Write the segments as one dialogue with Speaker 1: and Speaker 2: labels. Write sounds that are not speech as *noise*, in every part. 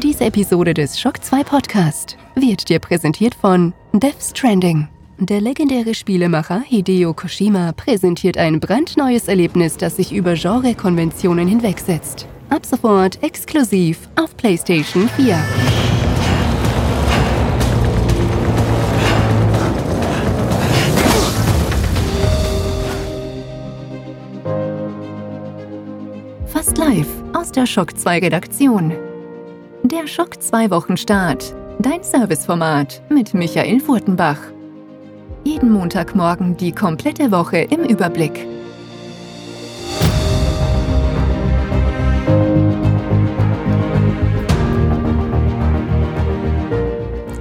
Speaker 1: Diese Episode des Shock 2 Podcast wird dir präsentiert von Death Stranding. Der legendäre Spielemacher Hideo Koshima präsentiert ein brandneues Erlebnis, das sich über Genrekonventionen hinwegsetzt. Ab sofort exklusiv auf PlayStation 4. Fast live aus der Shock 2 Redaktion. Der Schock 2 Wochenstart. Dein Serviceformat mit Michael Furtenbach. Jeden Montagmorgen die komplette Woche im Überblick.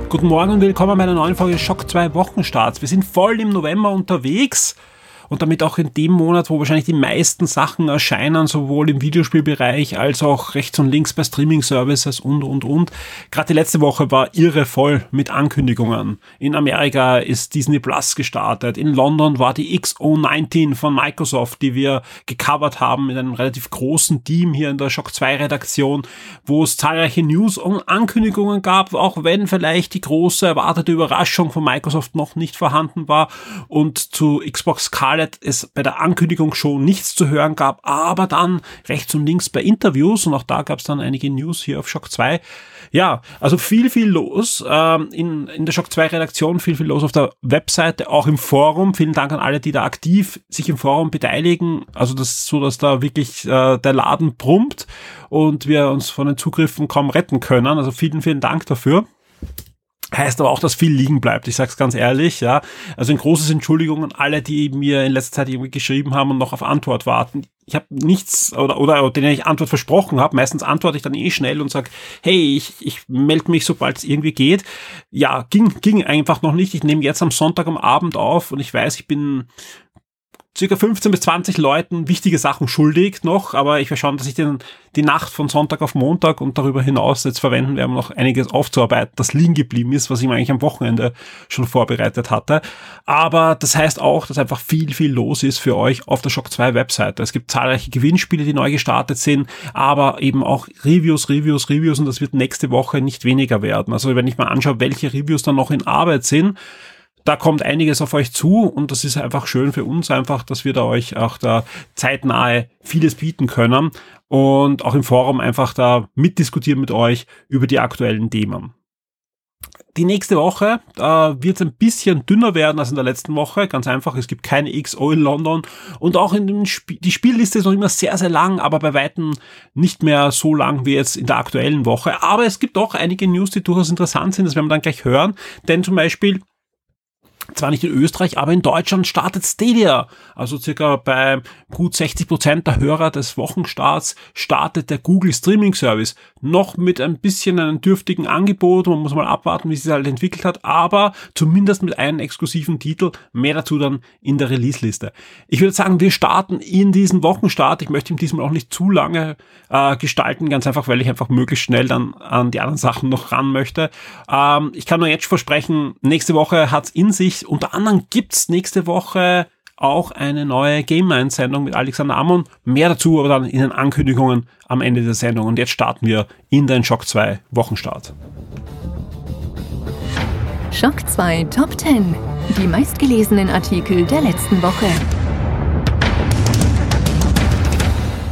Speaker 2: Guten Morgen und willkommen bei einer neuen Folge Schock 2 Wochenstarts. Wir sind voll im November unterwegs und damit auch in dem Monat, wo wahrscheinlich die meisten Sachen erscheinen, sowohl im Videospielbereich als auch rechts und links bei Streaming-Services und, und, und. Gerade die letzte Woche war irre voll mit Ankündigungen. In Amerika ist Disney Plus gestartet. In London war die XO19 von Microsoft, die wir gecovert haben mit einem relativ großen Team hier in der Shock 2 Redaktion, wo es zahlreiche News und Ankündigungen gab, auch wenn vielleicht die große erwartete Überraschung von Microsoft noch nicht vorhanden war und zu Xbox Scarlet Scarlett es bei der Ankündigung schon nichts zu hören gab, aber dann rechts und links bei Interviews und auch da gab es dann einige News hier auf Shock 2. Ja, also viel, viel los ähm, in, in der Shock 2 Redaktion, viel, viel los auf der Webseite, auch im Forum. Vielen Dank an alle, die da aktiv sich im Forum beteiligen. Also das ist so, dass da wirklich äh, der Laden brummt und wir uns von den Zugriffen kaum retten können. Also vielen, vielen Dank dafür. Heißt aber auch, dass viel liegen bleibt. Ich sag's ganz ehrlich, ja. Also ein großes Entschuldigung an alle, die mir in letzter Zeit irgendwie geschrieben haben und noch auf Antwort warten. Ich habe nichts oder oder denen ich Antwort versprochen habe. Meistens antworte ich dann eh schnell und sag, hey, ich, ich melde mich, sobald es irgendwie geht. Ja, ging ging einfach noch nicht. Ich nehme jetzt am Sonntag am Abend auf und ich weiß, ich bin circa 15 bis 20 Leuten wichtige Sachen schuldig noch, aber ich werde schauen, dass ich den, die Nacht von Sonntag auf Montag und darüber hinaus jetzt verwenden werde, um noch einiges aufzuarbeiten, das liegen geblieben ist, was ich mir eigentlich am Wochenende schon vorbereitet hatte. Aber das heißt auch, dass einfach viel, viel los ist für euch auf der Shock 2 Webseite. Es gibt zahlreiche Gewinnspiele, die neu gestartet sind, aber eben auch Reviews, Reviews, Reviews und das wird nächste Woche nicht weniger werden. Also wenn ich mal anschaue, welche Reviews dann noch in Arbeit sind, da kommt einiges auf euch zu und das ist einfach schön für uns einfach, dass wir da euch auch da zeitnahe vieles bieten können und auch im Forum einfach da mitdiskutieren mit euch über die aktuellen Themen. Die nächste Woche äh, wird es ein bisschen dünner werden als in der letzten Woche. Ganz einfach, es gibt keine XO in London. Und auch in dem Sp die Spielliste ist noch immer sehr, sehr lang, aber bei Weitem nicht mehr so lang wie jetzt in der aktuellen Woche. Aber es gibt auch einige News, die durchaus interessant sind. Das werden wir dann gleich hören. Denn zum Beispiel zwar nicht in Österreich, aber in Deutschland startet Stadia. Also circa bei gut 60 Prozent der Hörer des Wochenstarts startet der Google Streaming Service. Noch mit ein bisschen einem dürftigen Angebot. Man muss mal abwarten, wie sich das halt entwickelt hat, aber zumindest mit einem exklusiven Titel. Mehr dazu dann in der Release-Liste. Ich würde sagen, wir starten in diesen Wochenstart. Ich möchte ihn diesmal auch nicht zu lange äh, gestalten, ganz einfach, weil ich einfach möglichst schnell dann an die anderen Sachen noch ran möchte. Ähm, ich kann nur jetzt versprechen, nächste Woche hat's in sich ich, unter anderem gibt's nächste Woche auch eine neue Game Mind Sendung mit Alexander Amon. Mehr dazu aber dann in den Ankündigungen am Ende der Sendung. Und jetzt starten wir in den Shock 2 Wochenstart.
Speaker 1: Shock 2 Top 10. Die meistgelesenen Artikel der letzten Woche.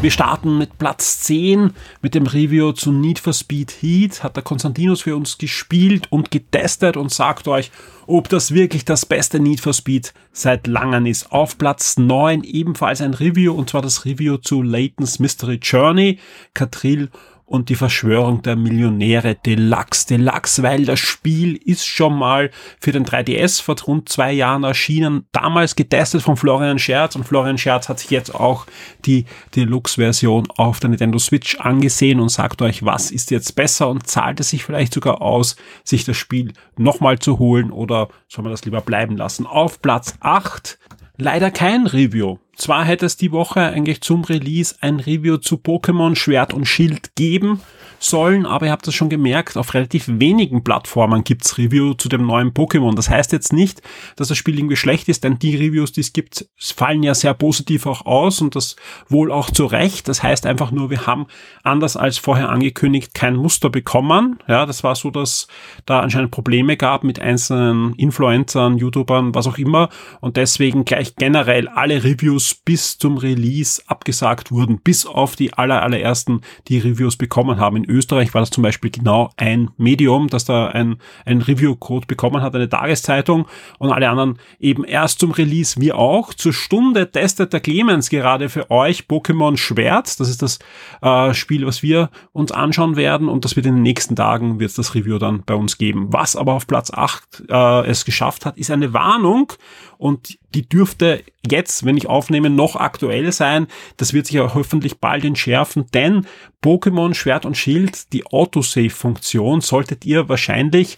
Speaker 2: Wir starten mit Platz 10 mit dem Review zu Need for Speed Heat. Hat der Konstantinus für uns gespielt und getestet und sagt euch, ob das wirklich das beste Need for Speed seit langem ist. Auf Platz 9 ebenfalls ein Review und zwar das Review zu Layton's Mystery Journey. Katril und die Verschwörung der Millionäre Deluxe. Deluxe, weil das Spiel ist schon mal für den 3DS vor rund zwei Jahren erschienen, damals getestet von Florian Scherz und Florian Scherz hat sich jetzt auch die Deluxe-Version auf der Nintendo Switch angesehen und sagt euch, was ist jetzt besser und zahlt es sich vielleicht sogar aus, sich das Spiel nochmal zu holen oder soll man das lieber bleiben lassen. Auf Platz 8 leider kein Review zwar hätte es die Woche eigentlich zum Release ein Review zu Pokémon Schwert und Schild geben sollen, aber ihr habt das schon gemerkt, auf relativ wenigen Plattformen gibt's Review zu dem neuen Pokémon. Das heißt jetzt nicht, dass das Spiel irgendwie schlecht ist, denn die Reviews, die es gibt, fallen ja sehr positiv auch aus und das wohl auch zu Recht. Das heißt einfach nur, wir haben anders als vorher angekündigt kein Muster bekommen. Ja, das war so, dass da anscheinend Probleme gab mit einzelnen Influencern, YouTubern, was auch immer und deswegen gleich generell alle Reviews bis zum Release abgesagt wurden, bis auf die aller, allerersten, die Reviews bekommen haben. In Österreich war das zum Beispiel genau ein Medium, das da ein, ein Review-Code bekommen hat, eine Tageszeitung und alle anderen eben erst zum Release, wie auch. Zur Stunde testet der Clemens gerade für euch Pokémon Schwert. Das ist das äh, Spiel, was wir uns anschauen werden und das wird in den nächsten Tagen wird das Review dann bei uns geben. Was aber auf Platz 8 äh, es geschafft hat, ist eine Warnung und die dürfte jetzt, wenn ich aufnehme, noch aktuell sein. Das wird sich ja hoffentlich bald entschärfen, denn Pokémon Schwert und Schild, die Autosave-Funktion, solltet ihr wahrscheinlich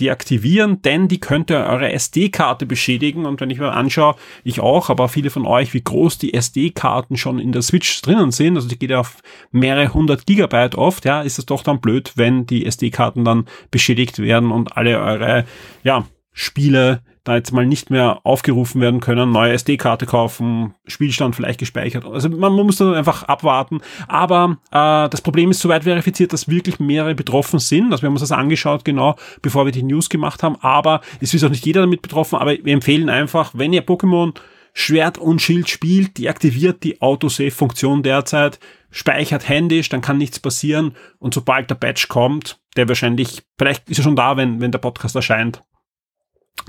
Speaker 2: deaktivieren, denn die könnte eure SD-Karte beschädigen. Und wenn ich mir anschaue, ich auch, aber viele von euch, wie groß die SD-Karten schon in der Switch drinnen sind, also die geht auf mehrere hundert Gigabyte oft, ja, ist es doch dann blöd, wenn die SD-Karten dann beschädigt werden und alle eure, ja, Spiele da jetzt mal nicht mehr aufgerufen werden können, neue SD-Karte kaufen, Spielstand vielleicht gespeichert. Also man, man muss dann einfach abwarten. Aber äh, das Problem ist soweit verifiziert, dass wirklich mehrere betroffen sind. Also wir haben uns das angeschaut, genau bevor wir die News gemacht haben. Aber es ist auch nicht jeder damit betroffen. Aber wir empfehlen einfach, wenn ihr Pokémon Schwert und Schild spielt, deaktiviert die Autosave-Funktion derzeit, speichert händisch, dann kann nichts passieren. Und sobald der Patch kommt, der wahrscheinlich, vielleicht ist er schon da, wenn, wenn der Podcast erscheint,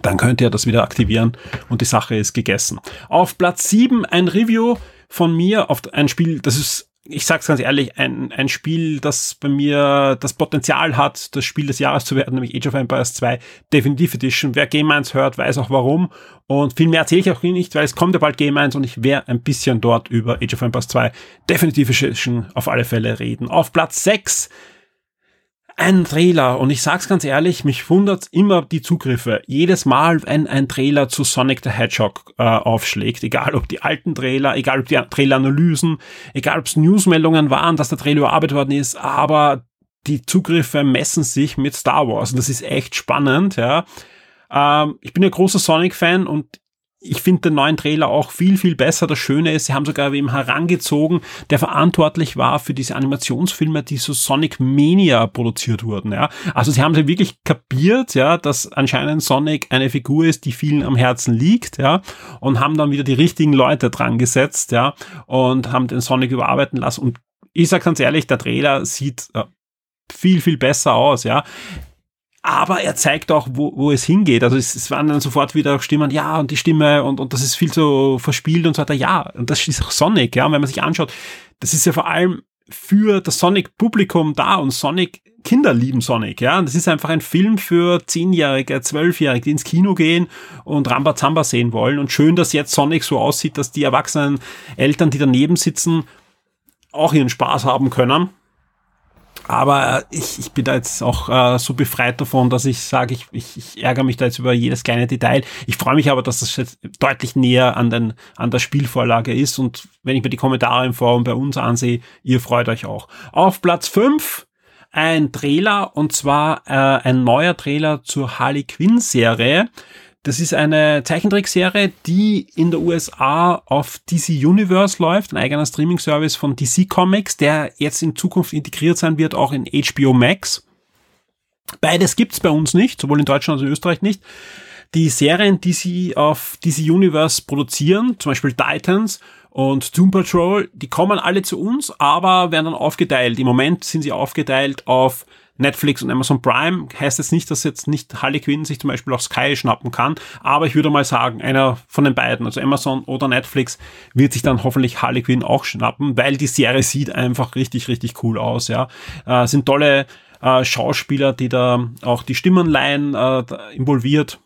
Speaker 2: dann könnt ihr das wieder aktivieren und die Sache ist gegessen. Auf Platz 7 ein Review von mir auf ein Spiel, das ist ich sag's ganz ehrlich, ein, ein Spiel, das bei mir das Potenzial hat, das Spiel des Jahres zu werden, nämlich Age of Empires 2 Definitive Edition. Wer Game 1 hört, weiß auch warum. Und viel mehr erzähle ich auch nicht, weil es kommt ja bald Game 1 und ich werde ein bisschen dort über Age of Empires 2 Definitive Edition auf alle Fälle reden. Auf Platz 6 ein Trailer und ich sag's ganz ehrlich, mich wundert immer die Zugriffe. Jedes Mal, wenn ein Trailer zu Sonic the Hedgehog äh, aufschlägt, egal ob die alten Trailer, egal ob die Traileranalysen, egal ob es Newsmeldungen waren, dass der Trailer überarbeitet worden ist, aber die Zugriffe messen sich mit Star Wars und das ist echt spannend, ja. Ähm, ich bin ein großer Sonic-Fan und ich finde den neuen Trailer auch viel, viel besser. Das Schöne ist, sie haben sogar wem herangezogen, der verantwortlich war für diese Animationsfilme, die so Sonic Mania produziert wurden, ja. Also sie haben sie wirklich kapiert, ja, dass anscheinend Sonic eine Figur ist, die vielen am Herzen liegt, ja, und haben dann wieder die richtigen Leute dran gesetzt, ja, und haben den Sonic überarbeiten lassen. Und ich sag ganz ehrlich, der Trailer sieht äh, viel, viel besser aus, ja aber er zeigt auch, wo, wo es hingeht. Also es, es waren dann sofort wieder Stimmen, ja, und die Stimme und, und das ist viel zu verspielt und so weiter. Ja, und das ist auch Sonic, ja, und wenn man sich anschaut, das ist ja vor allem für das Sonic-Publikum da und Sonic, Kinder lieben Sonic, ja. Und das ist einfach ein Film für Zehnjährige, Zwölfjährige, die ins Kino gehen und Rambazamba sehen wollen. Und schön, dass jetzt Sonic so aussieht, dass die erwachsenen Eltern, die daneben sitzen, auch ihren Spaß haben können. Aber ich, ich bin da jetzt auch äh, so befreit davon, dass ich sage, ich, ich, ich ärgere mich da jetzt über jedes kleine Detail. Ich freue mich aber, dass das jetzt deutlich näher an, den, an der Spielvorlage ist. Und wenn ich mir die Kommentare im Forum bei uns ansehe, ihr freut euch auch. Auf Platz 5 ein Trailer und zwar äh, ein neuer Trailer zur Harley Quinn Serie. Das ist eine Zeichentrickserie, die in der USA auf DC Universe läuft, ein eigener Streaming-Service von DC Comics, der jetzt in Zukunft integriert sein wird, auch in HBO Max. Beides gibt's bei uns nicht, sowohl in Deutschland als auch in Österreich nicht. Die Serien, die sie auf DC Universe produzieren, zum Beispiel Titans und Doom Patrol, die kommen alle zu uns, aber werden dann aufgeteilt. Im Moment sind sie aufgeteilt auf Netflix und Amazon Prime heißt jetzt nicht, dass jetzt nicht Harley Quinn sich zum Beispiel auch Sky schnappen kann, aber ich würde mal sagen, einer von den beiden, also Amazon oder Netflix, wird sich dann hoffentlich Harley Quinn auch schnappen, weil die Serie sieht einfach richtig, richtig cool aus, ja. Äh, sind tolle äh, Schauspieler, die da auch die Stimmen leihen, äh, involviert.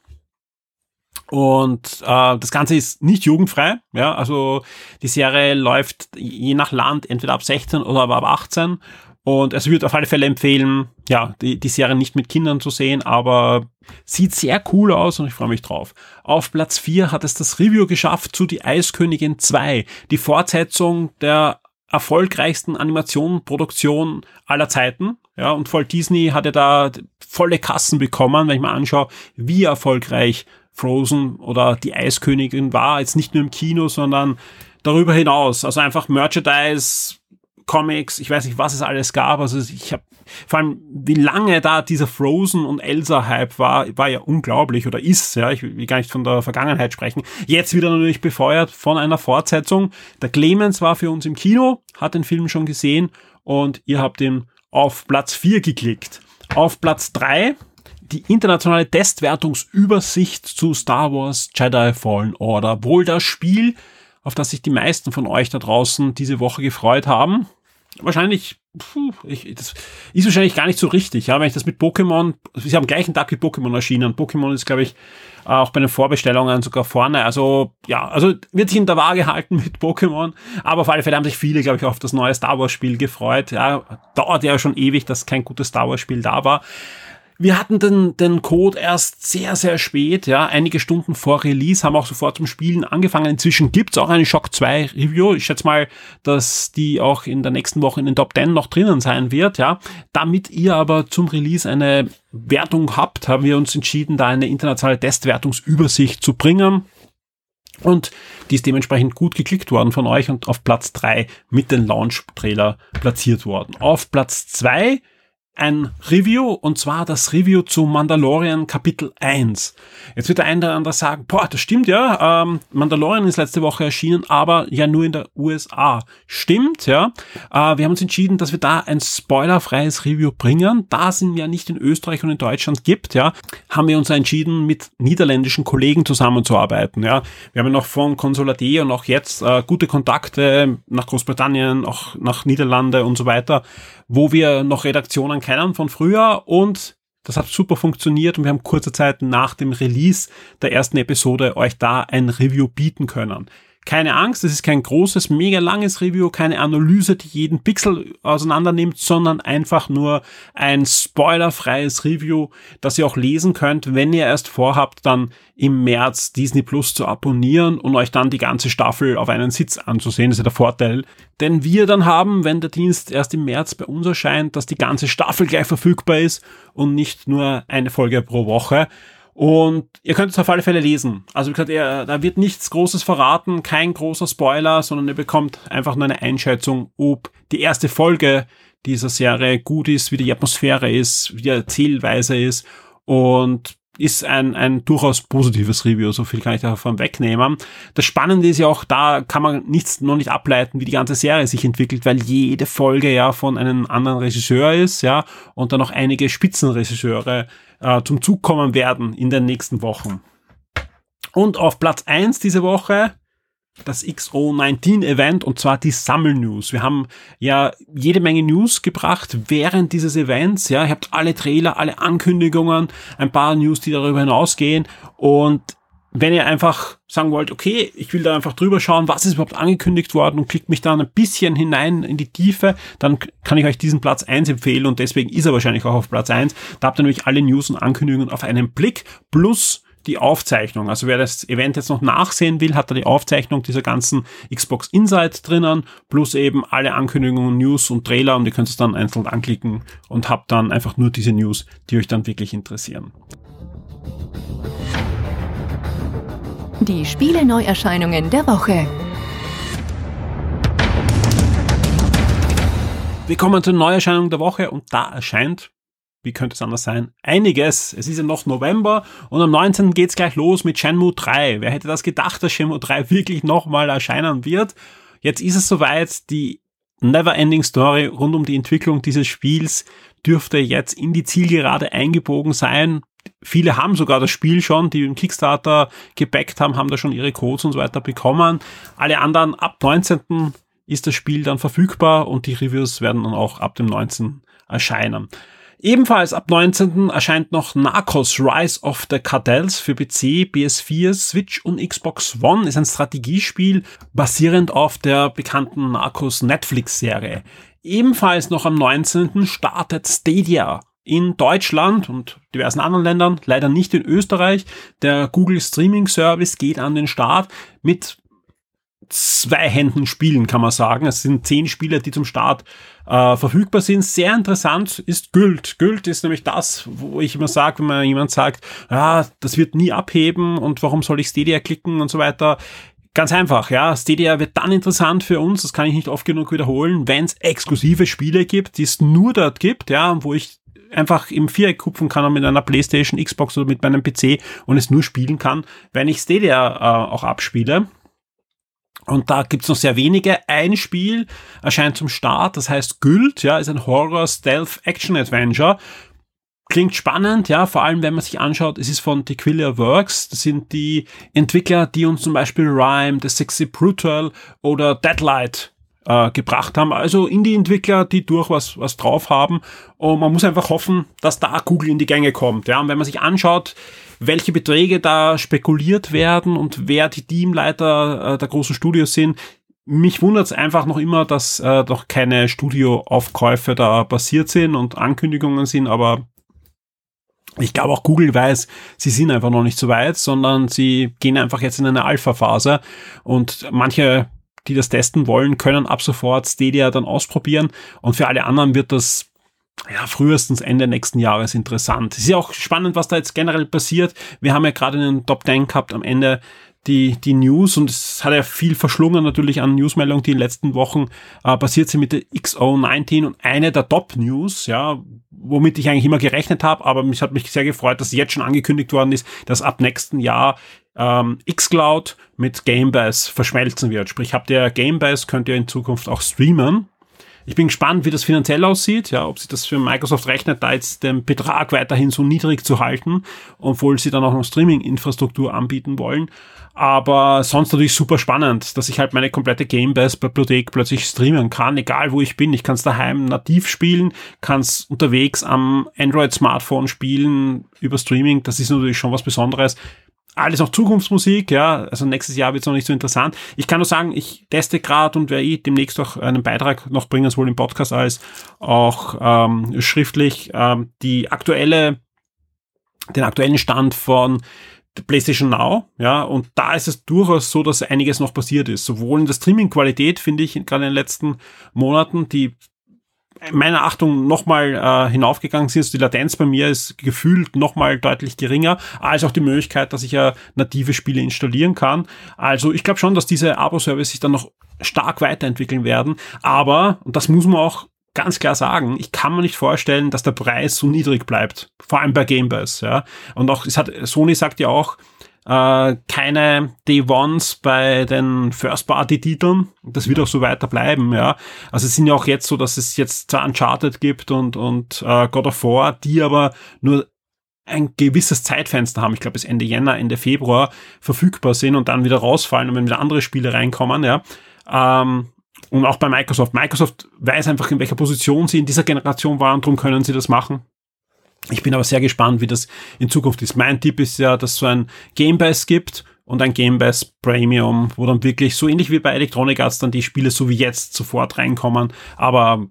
Speaker 2: Und äh, das Ganze ist nicht jugendfrei, ja, also die Serie läuft je nach Land entweder ab 16 oder aber ab 18 Und es würde auf alle Fälle empfehlen, ja, die, die Serie nicht mit Kindern zu sehen, aber sieht sehr cool aus und ich freue mich drauf. Auf Platz 4 hat es das Review geschafft zu Die Eiskönigin 2, die Fortsetzung der erfolgreichsten Animationenproduktion aller Zeiten. Ja, und voll Disney hatte da volle Kassen bekommen, wenn ich mal anschaue, wie erfolgreich Frozen oder die Eiskönigin war. Jetzt nicht nur im Kino, sondern darüber hinaus. Also einfach Merchandise, Comics, ich weiß nicht, was es alles gab. Also ich habe vor allem, wie lange da dieser Frozen und Elsa-Hype war, war ja unglaublich oder ist, ja, ich will gar nicht von der Vergangenheit sprechen. Jetzt wieder natürlich befeuert von einer Fortsetzung. Der Clemens war für uns im Kino, hat den Film schon gesehen und ihr habt ihn auf Platz 4 geklickt. Auf Platz 3 die internationale Testwertungsübersicht zu Star Wars Jedi Fallen Order. Wohl das Spiel, auf das sich die meisten von euch da draußen diese Woche gefreut haben. Wahrscheinlich, puh, ich, das ist wahrscheinlich gar nicht so richtig, ja, wenn ich das mit Pokémon, sie haben gleichen Tag wie Pokémon erschienen. Pokémon ist, glaube ich, auch bei den Vorbestellungen sogar vorne. Also, ja, also wird sich in der Waage halten mit Pokémon. Aber auf alle Fälle haben sich viele, glaube ich, auf das neue Star Wars Spiel gefreut. Ja, dauert ja schon ewig, dass kein gutes Star Wars Spiel da war. Wir hatten den, den Code erst sehr, sehr spät, ja, einige Stunden vor Release, haben auch sofort zum Spielen angefangen. Inzwischen gibt's auch eine Shock 2 Review. Ich schätze mal, dass die auch in der nächsten Woche in den Top 10 noch drinnen sein wird, ja. Damit ihr aber zum Release eine Wertung habt, haben wir uns entschieden, da eine internationale Testwertungsübersicht zu bringen. Und die ist dementsprechend gut geklickt worden von euch und auf Platz 3 mit dem Launch-Trailer platziert worden. Auf Platz 2 ein Review und zwar das Review zu Mandalorian Kapitel 1. Jetzt wird der eine oder andere sagen, boah, das stimmt ja, ähm, Mandalorian ist letzte Woche erschienen, aber ja nur in der USA. Stimmt, ja. Äh, wir haben uns entschieden, dass wir da ein spoilerfreies Review bringen. Da es ihn ja nicht in Österreich und in Deutschland gibt, ja, haben wir uns entschieden, mit niederländischen Kollegen zusammenzuarbeiten, ja. Wir haben ja noch von Consolade und auch jetzt äh, gute Kontakte nach Großbritannien, auch nach Niederlande und so weiter wo wir noch Redaktionen kennen von früher und das hat super funktioniert und wir haben kurze Zeit nach dem Release der ersten Episode euch da ein Review bieten können. Keine Angst, es ist kein großes, mega langes Review, keine Analyse, die jeden Pixel auseinander nimmt, sondern einfach nur ein spoilerfreies Review, das ihr auch lesen könnt, wenn ihr erst vorhabt, dann im März Disney Plus zu abonnieren und euch dann die ganze Staffel auf einen Sitz anzusehen. Das ist ja der Vorteil, den wir dann haben, wenn der Dienst erst im März bei uns erscheint, dass die ganze Staffel gleich verfügbar ist und nicht nur eine Folge pro Woche. Und ihr könnt es auf alle Fälle lesen. Also wie gesagt, ihr, da wird nichts Großes verraten, kein großer Spoiler, sondern ihr bekommt einfach nur eine Einschätzung, ob die erste Folge dieser Serie gut ist, wie die Atmosphäre ist, wie die Erzählweise ist und ist ein, ein durchaus positives Review, so viel kann ich davon wegnehmen. Das Spannende ist ja auch, da kann man nichts noch nicht ableiten, wie die ganze Serie sich entwickelt, weil jede Folge ja von einem anderen Regisseur ist, ja, und dann noch einige Spitzenregisseure äh, zum Zug kommen werden in den nächsten Wochen. Und auf Platz eins diese Woche das XO19-Event und zwar die Sammelnews. Wir haben ja jede Menge News gebracht während dieses Events. Ja, ihr habt alle Trailer, alle Ankündigungen, ein paar News, die darüber hinausgehen und wenn ihr einfach sagen wollt, okay, ich will da einfach drüber schauen, was ist überhaupt angekündigt worden und klickt mich dann ein bisschen hinein in die Tiefe, dann kann ich euch diesen Platz eins empfehlen und deswegen ist er wahrscheinlich auch auf Platz eins. Da habt ihr nämlich alle News und Ankündigungen auf einen Blick plus die Aufzeichnung. Also wer das Event jetzt noch nachsehen will, hat da die Aufzeichnung dieser ganzen Xbox Insights drinnen, plus eben alle Ankündigungen, News und Trailer und ihr könnt es dann einzeln anklicken und habt dann einfach nur diese News, die euch dann wirklich interessieren.
Speaker 1: Die Spiele-Neuerscheinungen der Woche.
Speaker 2: Wir kommen zur Neuerscheinung der Woche und da erscheint, wie könnte es anders sein, einiges. Es ist ja noch November und am 19. geht's gleich los mit Shenmue 3. Wer hätte das gedacht, dass Shenmue 3 *laughs* wirklich nochmal erscheinen wird? Jetzt ist es soweit, die Never-Ending Story rund um die Entwicklung dieses Spiels dürfte jetzt in die Zielgerade eingebogen sein. Viele haben sogar das Spiel schon, die im Kickstarter gebackt haben, haben da schon ihre Codes und so weiter bekommen. Alle anderen ab 19. ist das Spiel dann verfügbar und die Reviews werden dann auch ab dem 19. erscheinen. Ebenfalls ab 19. erscheint noch Narcos Rise of the Cartels für PC, PS4, Switch und Xbox One. Ist ein Strategiespiel basierend auf der bekannten Narcos Netflix-Serie. Ebenfalls noch am 19. startet Stadia in Deutschland und diversen anderen Ländern, leider nicht in Österreich. Der Google Streaming Service geht an den Start mit zwei Händen spielen, kann man sagen. Es sind zehn Spiele, die zum Start äh, verfügbar sind. Sehr interessant ist Gült. Gült ist nämlich das, wo ich immer sage, wenn man jemand sagt, ja, das wird nie abheben und warum soll ich Stadia klicken und so weiter. Ganz einfach, ja. Stadia wird dann interessant für uns, das kann ich nicht oft genug wiederholen, wenn es exklusive Spiele gibt, die es nur dort gibt, ja, wo ich einfach im Viereck kupfen kann mit einer Playstation, Xbox oder mit meinem PC und es nur spielen kann, wenn ich Stadia äh, auch abspiele. Und da gibt's noch sehr wenige. Ein Spiel erscheint zum Start, das heißt Gült, ja, ist ein Horror Stealth Action Adventure. Klingt spannend, ja, vor allem wenn man sich anschaut, es ist von Tequila Works. Das sind die Entwickler, die uns zum Beispiel Rhyme, The Sexy Brutal oder Deadlight äh, gebracht haben. Also Indie-Entwickler, die durchaus was drauf haben. Und man muss einfach hoffen, dass da Google in die Gänge kommt. Ja, und wenn man sich anschaut, welche Beträge da spekuliert werden und wer die Teamleiter äh, der großen Studios sind, mich wundert es einfach noch immer, dass äh, doch keine Studioaufkäufe da passiert sind und Ankündigungen sind, aber ich glaube auch Google weiß, sie sind einfach noch nicht so weit, sondern sie gehen einfach jetzt in eine Alpha-Phase und manche, die das testen wollen, können ab sofort Stadia dann ausprobieren und für alle anderen wird das ja, frühestens Ende nächsten Jahres interessant. Es ist ja auch spannend, was da jetzt generell passiert. Wir haben ja gerade einen Top 10 gehabt am Ende die, die News und es hat ja viel verschlungen natürlich an Newsmeldungen, die in den letzten Wochen äh, passiert sind mit der XO19 und eine der Top-News, ja, womit ich eigentlich immer gerechnet habe, aber mich hat mich sehr gefreut, dass jetzt schon angekündigt worden ist, dass ab nächsten Jahr ähm, xCloud mit Gamebase verschmelzen wird. Sprich, habt ihr Gamebase, könnt ihr in Zukunft auch streamen ich bin gespannt, wie das finanziell aussieht, ja, ob sich das für Microsoft rechnet, da jetzt den Betrag weiterhin so niedrig zu halten, obwohl sie dann auch noch Streaming-Infrastruktur anbieten wollen. Aber sonst natürlich super spannend, dass ich halt meine komplette Gamebase-Bibliothek plötzlich streamen kann, egal wo ich bin. Ich kann es daheim nativ spielen, kann es unterwegs am Android-Smartphone spielen über Streaming. Das ist natürlich schon was Besonderes alles noch Zukunftsmusik, ja, also nächstes Jahr wird es noch nicht so interessant. Ich kann nur sagen, ich teste gerade und werde eh demnächst auch einen Beitrag noch bringen, sowohl im Podcast als auch ähm, schriftlich, ähm, die aktuelle, den aktuellen Stand von PlayStation Now, ja, und da ist es durchaus so, dass einiges noch passiert ist. Sowohl in der Streaming-Qualität, finde ich, gerade in den letzten Monaten, die meiner Achtung nochmal äh, hinaufgegangen sind. Also die Latenz bei mir ist gefühlt nochmal deutlich geringer, als auch die Möglichkeit, dass ich ja native Spiele installieren kann. Also ich glaube schon, dass diese Abo-Service sich dann noch stark weiterentwickeln werden. Aber, und das muss man auch ganz klar sagen, ich kann mir nicht vorstellen, dass der Preis so niedrig bleibt. Vor allem bei Game Pass, ja. Und auch, es hat, Sony sagt ja auch, äh, keine Day Ones bei den First-Party-Titeln. Das wird auch so weiter bleiben, ja. Also es sind ja auch jetzt so, dass es jetzt zwar Uncharted gibt und, und äh, God of War, die aber nur ein gewisses Zeitfenster haben, ich glaube bis Ende Jänner, Ende Februar verfügbar sind und dann wieder rausfallen und wenn wieder andere Spiele reinkommen, ja. Ähm, und auch bei Microsoft. Microsoft weiß einfach, in welcher Position sie in dieser Generation waren, darum können sie das machen. Ich bin aber sehr gespannt, wie das in Zukunft ist. Mein Tipp ist ja, dass es so ein Game Pass gibt und ein Game Pass Premium, wo dann wirklich so ähnlich wie bei Electronic Arts dann die Spiele so wie jetzt sofort reinkommen. Aber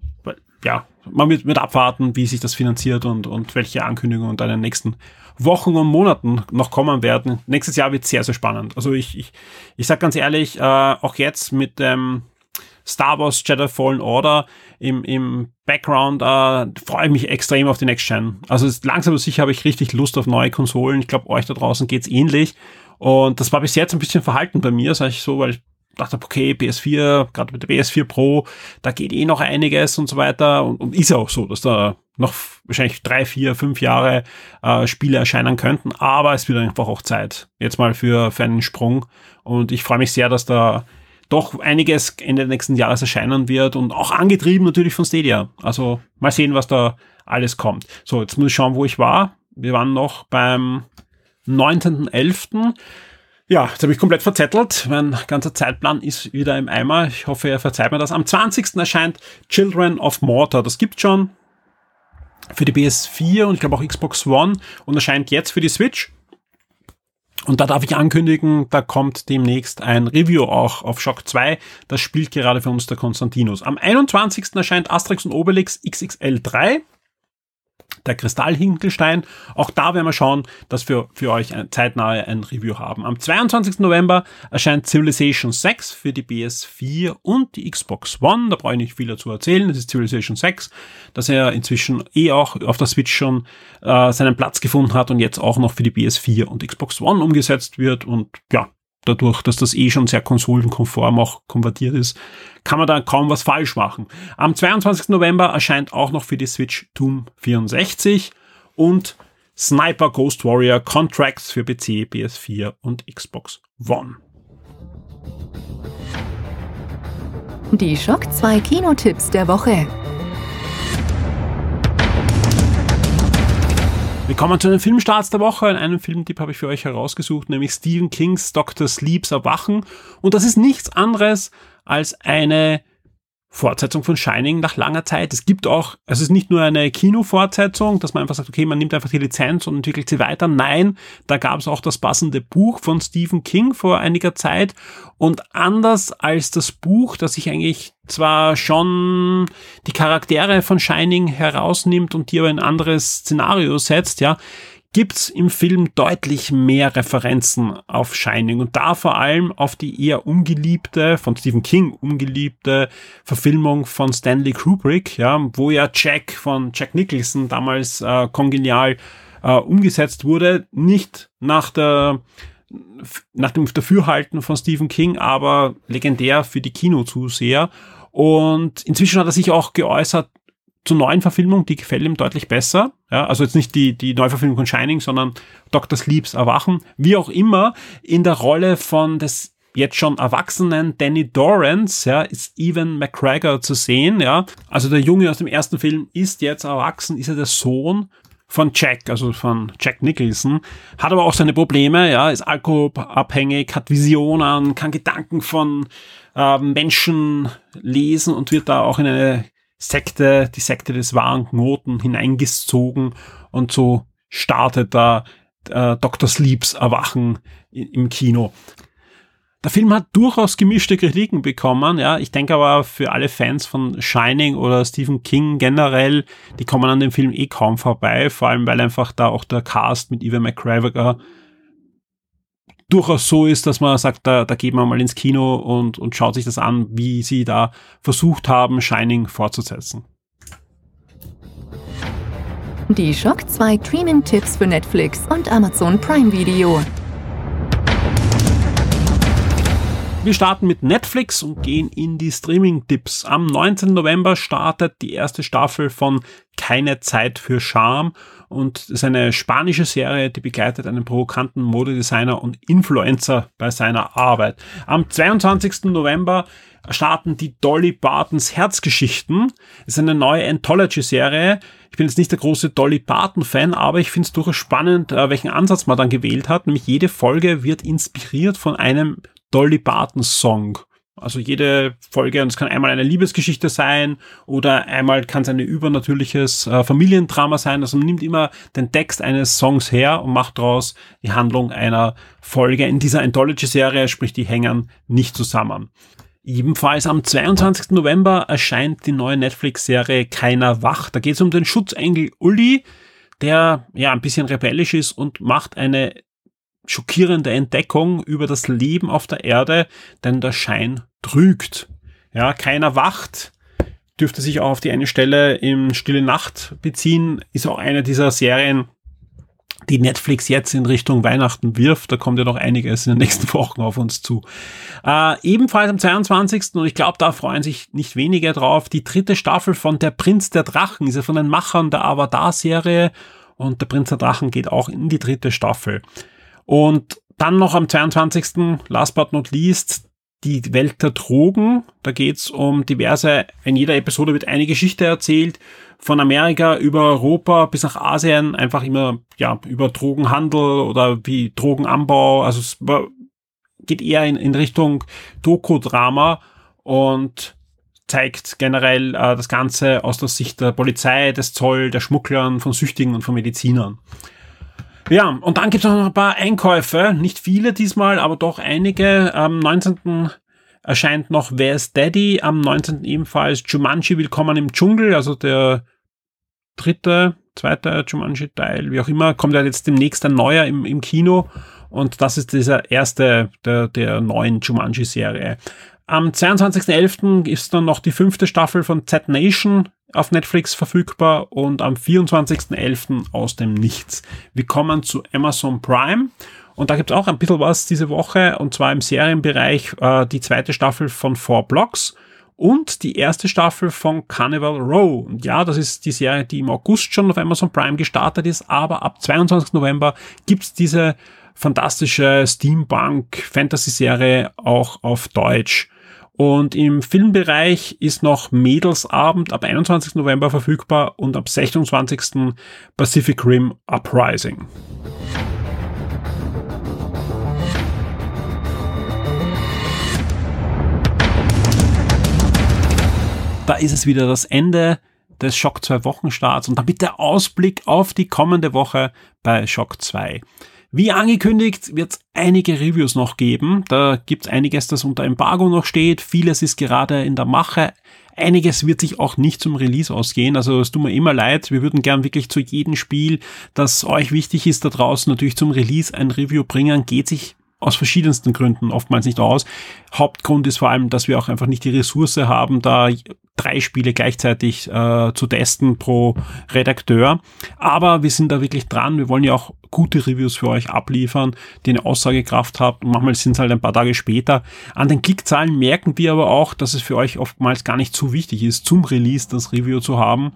Speaker 2: ja, man wird, wird abwarten, wie sich das finanziert und, und welche Ankündigungen dann in den nächsten Wochen und Monaten noch kommen werden. Nächstes Jahr wird sehr, sehr spannend. Also ich, ich, ich sag ganz ehrlich, äh, auch jetzt mit dem Star Wars Jedi Fallen Order im, im Background äh, freue ich mich extrem auf die Next Gen. Also langsam aber sicher habe ich richtig Lust auf neue Konsolen. Ich glaube, euch da draußen geht's ähnlich. Und das war bis jetzt ein bisschen verhalten bei mir, sage ich so, weil ich dachte, okay, PS4, gerade mit der PS4 Pro, da geht eh noch einiges und so weiter. Und, und ist ja auch so, dass da noch wahrscheinlich drei, vier, fünf Jahre äh, Spiele erscheinen könnten. Aber es wird einfach auch Zeit. Jetzt mal für, für einen Sprung. Und ich freue mich sehr, dass da doch einiges Ende nächsten Jahres erscheinen wird und auch angetrieben natürlich von Stadia. Also mal sehen, was da alles kommt. So, jetzt muss ich schauen, wo ich war. Wir waren noch beim 9.11. Ja, jetzt habe ich komplett verzettelt. Mein ganzer Zeitplan ist wieder im Eimer. Ich hoffe, ihr verzeiht mir das. Am 20. erscheint Children of Mortar. Das gibt schon für die PS4 und ich glaube auch Xbox One und erscheint jetzt für die Switch. Und da darf ich ankündigen, da kommt demnächst ein Review auch auf Shock 2. Das spielt gerade für uns der Konstantinus. Am 21. erscheint Asterix und Obelix XXL 3 der Kristallhinkelstein. Auch da werden wir schauen, dass wir für euch ein, zeitnah ein Review haben. Am 22. November erscheint Civilization 6 für die PS4 und die Xbox One. Da brauche ich nicht viel dazu erzählen. Das ist Civilization 6, dass er inzwischen eh auch auf der Switch schon äh, seinen Platz gefunden hat und jetzt auch noch für die PS4 und Xbox One umgesetzt wird. Und ja, dadurch, dass das eh schon sehr konsolenkonform auch konvertiert ist, kann man da kaum was falsch machen. Am 22. November erscheint auch noch für die Switch Doom 64 und Sniper Ghost Warrior Contracts für PC, PS4 und Xbox One.
Speaker 1: Die Schock 2 Kinotipps der Woche.
Speaker 2: Wir kommen zu den Filmstarts der Woche. In einem Filmtipp habe ich für euch herausgesucht, nämlich Stephen Kings Dr. Sleeps Erwachen. Und das ist nichts anderes als eine Fortsetzung von Shining nach langer Zeit. Es gibt auch, es ist nicht nur eine Kinofortsetzung, dass man einfach sagt, okay, man nimmt einfach die Lizenz und entwickelt sie weiter. Nein, da gab es auch das passende Buch von Stephen King vor einiger Zeit. Und anders als das Buch, das sich eigentlich zwar schon die Charaktere von Shining herausnimmt und die aber in ein anderes Szenario setzt, ja, gibt's im Film deutlich mehr Referenzen auf Shining und da vor allem auf die eher ungeliebte, von Stephen King ungeliebte Verfilmung von Stanley Kubrick, ja, wo ja Jack von Jack Nicholson damals äh, kongenial äh, umgesetzt wurde, nicht nach der nach dem Dafürhalten von Stephen King, aber legendär für die Kinozuseher. Und inzwischen hat er sich auch geäußert, zur neuen Verfilmung, die gefällt ihm deutlich besser. Ja, also jetzt nicht die, die Neuverfilmung von Shining, sondern Dr. Sleeps Erwachen. Wie auch immer, in der Rolle von des jetzt schon erwachsenen Danny Dorrance, ja, ist Evan McGregor zu sehen, ja. Also der Junge aus dem ersten Film ist jetzt erwachsen, ist er der Sohn von Jack, also von Jack Nicholson, hat aber auch seine Probleme, ja, ist alkoholabhängig, hat Visionen, kann Gedanken von äh, Menschen lesen und wird da auch in eine Sekte, die Sekte des wahren Knoten hineingezogen und so startet da äh, Dr. Sleeps Erwachen im Kino. Der Film hat durchaus gemischte Kritiken bekommen, ja. Ich denke aber für alle Fans von Shining oder Stephen King generell, die kommen an dem Film eh kaum vorbei, vor allem weil einfach da auch der Cast mit Eva McGregor durchaus so ist, dass man sagt, da, da geht man mal ins Kino und, und schaut sich das an, wie sie da versucht haben, Shining fortzusetzen.
Speaker 1: Die Schock 2 Streaming-Tipps für Netflix und Amazon Prime Video.
Speaker 2: Wir starten mit Netflix und gehen in die Streaming-Tipps. Am 19. November startet die erste Staffel von Keine Zeit für Charme und ist eine spanische Serie, die begleitet einen provokanten Modedesigner und Influencer bei seiner Arbeit. Am 22. November starten die Dolly Partons Herzgeschichten. Es ist eine neue Anthology-Serie. Ich bin jetzt nicht der große Dolly Parton-Fan, aber ich finde es durchaus spannend, äh, welchen Ansatz man dann gewählt hat. Nämlich jede Folge wird inspiriert von einem Dolly Parton Song. Also jede Folge, und es kann einmal eine Liebesgeschichte sein oder einmal kann es ein übernatürliches äh, Familiendrama sein. Also man nimmt immer den Text eines Songs her und macht daraus die Handlung einer Folge. In dieser Anthology-Serie, sprich die hängen nicht zusammen. Ebenfalls am 22. November erscheint die neue Netflix-Serie Keiner Wach. Da geht es um den Schutzengel Uli, der ja ein bisschen rebellisch ist und macht eine schockierende Entdeckung über das Leben auf der Erde, denn der Schein trügt. Ja, keiner wacht. Dürfte sich auch auf die eine Stelle im Stille Nacht beziehen. Ist auch eine dieser Serien, die Netflix jetzt in Richtung Weihnachten wirft. Da kommt ja noch einiges in den nächsten *laughs* Wochen auf uns zu. Äh, ebenfalls am 22. und ich glaube, da freuen sich nicht wenige drauf, die dritte Staffel von Der Prinz der Drachen, ist ja von den Machern der Avatar-Serie und Der Prinz der Drachen geht auch in die dritte Staffel. Und dann noch am 22. last but not least die Welt der Drogen. Da geht's um diverse, in jeder Episode wird eine Geschichte erzählt, von Amerika über Europa bis nach Asien, einfach immer ja über Drogenhandel oder wie Drogenanbau. Also es geht eher in, in Richtung Doku-Drama und zeigt generell äh, das Ganze aus der Sicht der Polizei, des Zoll, der Schmugglern, von Süchtigen und von Medizinern. Ja, und dann gibt es noch ein paar Einkäufe, nicht viele diesmal, aber doch einige. Am 19. erscheint noch Wer ist Daddy, am 19. ebenfalls Jumanji Willkommen im Dschungel, also der dritte, zweite Jumanji-Teil, wie auch immer, kommt ja jetzt demnächst ein neuer im, im Kino und das ist dieser erste der, der neuen Jumanji-Serie. Am 22.11. ist dann noch die fünfte Staffel von Z Nation auf Netflix verfügbar und am 24.11. aus dem Nichts. Wir kommen zu Amazon Prime und da gibt es auch ein bisschen was diese Woche und zwar im Serienbereich äh, die zweite Staffel von Four Blocks und die erste Staffel von Carnival Row. Und ja, das ist die Serie, die im August schon auf Amazon Prime gestartet ist, aber ab 22. November gibt's diese fantastische Steampunk-Fantasy-Serie auch auf Deutsch. Und im Filmbereich ist noch Mädelsabend ab 21. November verfügbar und ab 26. Pacific Rim Uprising. Da ist es wieder das Ende des Shock 2 Wochenstarts und damit der Ausblick auf die kommende Woche bei Shock 2. Wie angekündigt, wird es einige Reviews noch geben. Da gibt es einiges, das unter Embargo noch steht. Vieles ist gerade in der Mache. Einiges wird sich auch nicht zum Release ausgehen. Also es tut mir immer leid. Wir würden gern wirklich zu jedem Spiel, das euch wichtig ist da draußen, natürlich zum Release ein Review bringen. Geht sich aus verschiedensten Gründen oftmals nicht aus. Hauptgrund ist vor allem, dass wir auch einfach nicht die Ressource haben, da drei Spiele gleichzeitig äh, zu testen pro Redakteur. Aber wir sind da wirklich dran. Wir wollen ja auch gute Reviews für euch abliefern, die eine Aussagekraft habt. Und manchmal sind es halt ein paar Tage später. An den Klickzahlen merken wir aber auch, dass es für euch oftmals gar nicht zu wichtig ist, zum Release das Review zu haben.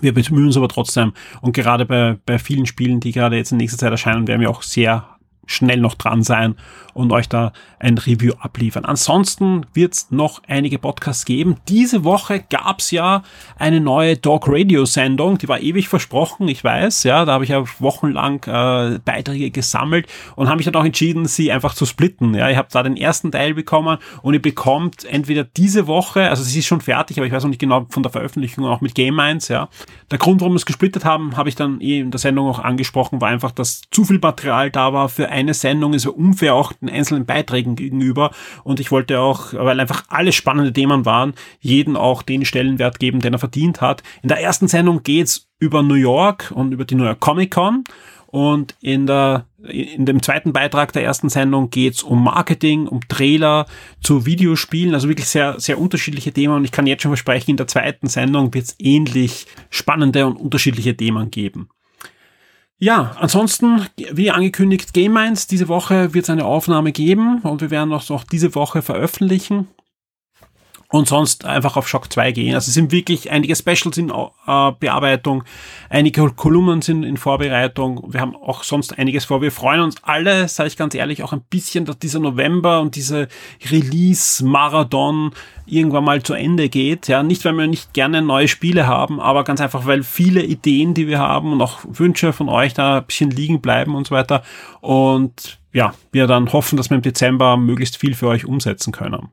Speaker 2: Wir bemühen uns aber trotzdem. Und gerade bei, bei vielen Spielen, die gerade jetzt in nächster Zeit erscheinen, werden wir auch sehr schnell noch dran sein und euch da ein Review abliefern. Ansonsten wird es noch einige Podcasts geben. Diese Woche gab es ja eine neue Dog Radio Sendung, die war ewig versprochen, ich weiß, ja, da habe ich ja wochenlang äh, Beiträge gesammelt und habe mich dann auch entschieden, sie einfach zu splitten. Ja, ich habe da den ersten Teil bekommen und ihr bekommt entweder diese Woche, also sie ist schon fertig, aber ich weiß noch nicht genau von der Veröffentlichung auch mit Game Minds, ja. Der Grund, warum wir es gesplittet haben, habe ich dann eh in der Sendung auch angesprochen, war einfach, dass zu viel Material da war für eine Sendung, ist ja unfair auch den einzelnen Beiträgen gegenüber. Und ich wollte auch, weil einfach alle spannende Themen waren, jeden auch den Stellenwert geben, den er verdient hat. In der ersten Sendung geht's über New York und über die New York Comic Con. Und in, der, in dem zweiten Beitrag der ersten Sendung geht's um Marketing, um Trailer zu Videospielen, also wirklich sehr, sehr unterschiedliche Themen. Und ich kann jetzt schon versprechen, in der zweiten Sendung wird's ähnlich spannende und unterschiedliche Themen geben. Ja, ansonsten, wie angekündigt, Game Minds, diese Woche wird es eine Aufnahme geben und wir werden auch noch diese Woche veröffentlichen und sonst einfach auf Shock 2 gehen. Also es sind wirklich einige Specials in äh, Bearbeitung, einige Kolumnen sind in Vorbereitung. Wir haben auch sonst einiges vor. Wir freuen uns alle, sage ich ganz ehrlich, auch ein bisschen, dass dieser November und diese Release-Marathon irgendwann mal zu Ende geht. Ja, nicht, weil wir nicht gerne neue Spiele haben, aber ganz einfach, weil viele Ideen, die wir haben und auch Wünsche von euch da ein bisschen liegen bleiben und so weiter. Und ja, wir dann hoffen, dass wir im Dezember möglichst viel für euch umsetzen können.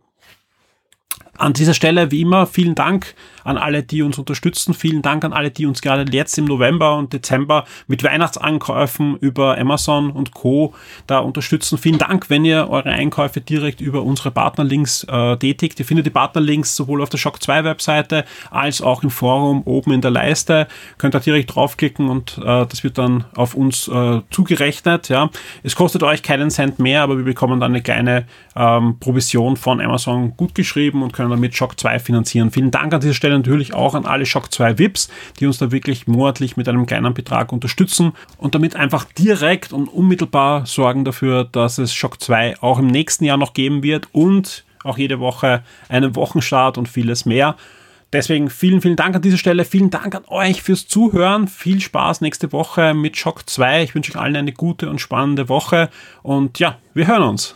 Speaker 2: An dieser Stelle, wie immer, vielen Dank an alle, die uns unterstützen. Vielen Dank an alle, die uns gerade jetzt im November und Dezember mit Weihnachtsankäufen über Amazon und Co. da unterstützen. Vielen Dank, wenn ihr eure Einkäufe direkt über unsere Partnerlinks äh, tätigt. Ihr findet die Partnerlinks sowohl auf der Shock 2 Webseite als auch im Forum oben in der Leiste. Könnt ihr direkt draufklicken und äh, das wird dann auf uns äh, zugerechnet. Ja. Es kostet euch keinen Cent mehr, aber wir bekommen dann eine kleine ähm, Provision von Amazon gut geschrieben und können damit Shock 2 finanzieren. Vielen Dank an dieser Stelle natürlich auch an alle Shock 2 VIPs, die uns da wirklich monatlich mit einem kleinen Betrag unterstützen und damit einfach direkt und unmittelbar sorgen dafür, dass es Shock 2 auch im nächsten Jahr noch geben wird und auch jede Woche einen Wochenstart und vieles mehr. Deswegen vielen, vielen Dank an dieser Stelle. Vielen Dank an euch fürs Zuhören. Viel Spaß nächste Woche mit Shock 2. Ich wünsche euch allen eine gute und spannende Woche. Und ja, wir hören uns.